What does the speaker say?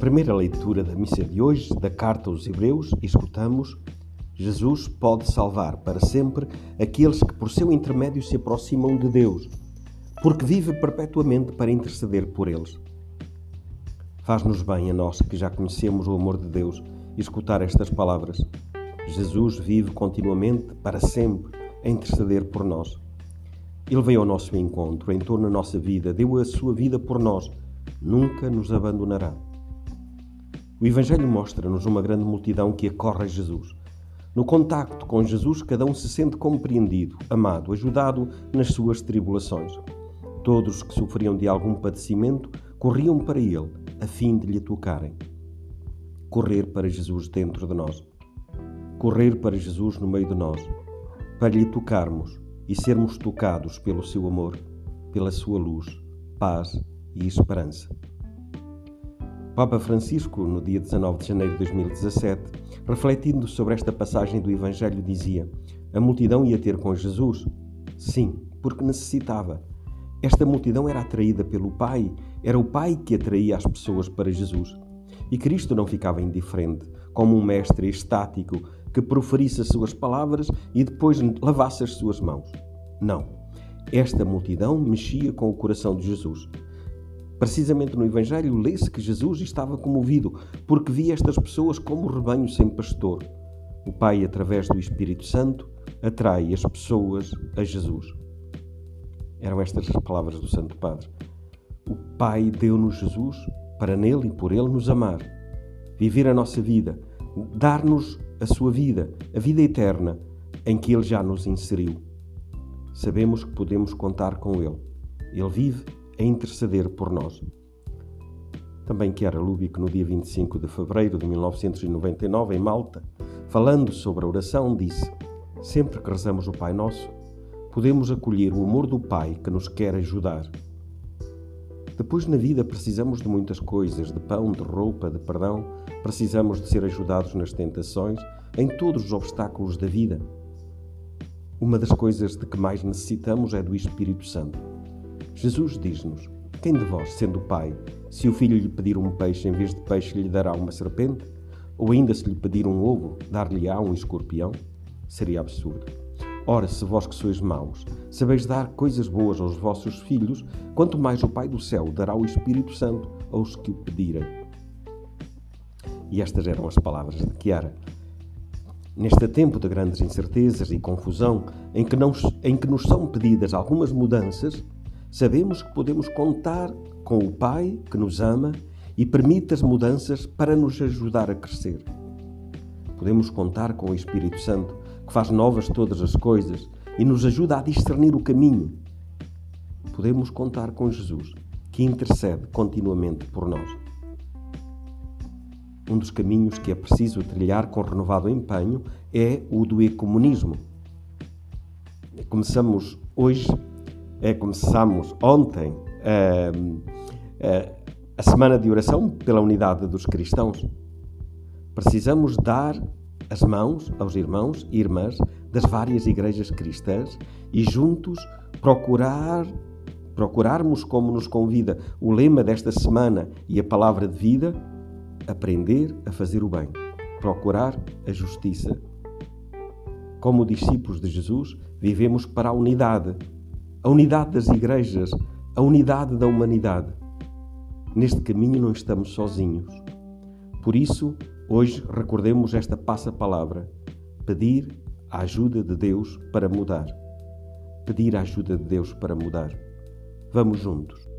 primeira leitura da missa de hoje, da carta aos Hebreus, escutamos: Jesus pode salvar para sempre aqueles que por seu intermédio se aproximam de Deus, porque vive perpetuamente para interceder por eles. Faz-nos bem a nós que já conhecemos o amor de Deus escutar estas palavras. Jesus vive continuamente, para sempre, a interceder por nós. Ele veio ao nosso encontro, entrou na nossa vida, deu a sua vida por nós, nunca nos abandonará. O Evangelho mostra-nos uma grande multidão que acorre a Jesus. No contacto com Jesus, cada um se sente compreendido, amado, ajudado nas suas tribulações. Todos que sofriam de algum padecimento corriam para ele, a fim de lhe tocarem. Correr para Jesus dentro de nós. Correr para Jesus no meio de nós, para lhe tocarmos e sermos tocados pelo seu amor, pela sua luz, paz e esperança. Papa Francisco, no dia 19 de janeiro de 2017, refletindo sobre esta passagem do Evangelho, dizia: A multidão ia ter com Jesus? Sim, porque necessitava. Esta multidão era atraída pelo Pai, era o Pai que atraía as pessoas para Jesus. E Cristo não ficava indiferente, como um mestre estático que proferisse as suas palavras e depois lavasse as suas mãos. Não. Esta multidão mexia com o coração de Jesus. Precisamente no Evangelho lê-se que Jesus estava comovido porque via estas pessoas como rebanho sem pastor. O Pai, através do Espírito Santo, atrai as pessoas a Jesus. Eram estas as palavras do Santo Padre. O Pai deu-nos Jesus para nele e por ele nos amar, viver a nossa vida, dar-nos a sua vida, a vida eterna, em que ele já nos inseriu. Sabemos que podemos contar com ele. Ele vive a interceder por nós. Também Chiara Lubick, no dia 25 de fevereiro de 1999, em Malta, falando sobre a oração, disse: Sempre que rezamos o Pai Nosso, podemos acolher o amor do Pai que nos quer ajudar. Depois na vida precisamos de muitas coisas, de pão, de roupa, de perdão, precisamos de ser ajudados nas tentações, em todos os obstáculos da vida. Uma das coisas de que mais necessitamos é do Espírito Santo. Jesus diz-nos: Quem de vós, sendo pai, se o filho lhe pedir um peixe em vez de peixe lhe dará uma serpente? Ou ainda se lhe pedir um ovo, dar-lhe-á um escorpião? Seria absurdo. Ora, se vós que sois maus, sabeis dar coisas boas aos vossos filhos, quanto mais o Pai do céu dará o Espírito Santo aos que o pedirem. E estas eram as palavras de Chiara. Neste tempo de grandes incertezas e confusão, em que, não, em que nos são pedidas algumas mudanças, sabemos que podemos contar com o Pai que nos ama e permite as mudanças para nos ajudar a crescer. Podemos contar com o Espírito Santo que faz novas todas as coisas e nos ajuda a discernir o caminho. Podemos contar com Jesus, que intercede continuamente por nós. Um dos caminhos que é preciso trilhar com renovado empenho é o do ecumenismo. Começamos hoje, é, começamos ontem é, é, a semana de oração pela unidade dos cristãos. Precisamos dar as mãos aos irmãos e irmãs das várias igrejas cristãs e juntos procurar procurarmos como nos convida o lema desta semana e a palavra de vida, aprender a fazer o bem, procurar a justiça. Como discípulos de Jesus, vivemos para a unidade, a unidade das igrejas, a unidade da humanidade. Neste caminho não estamos sozinhos. Por isso, Hoje recordemos esta passa-palavra: pedir a ajuda de Deus para mudar. Pedir a ajuda de Deus para mudar. Vamos juntos.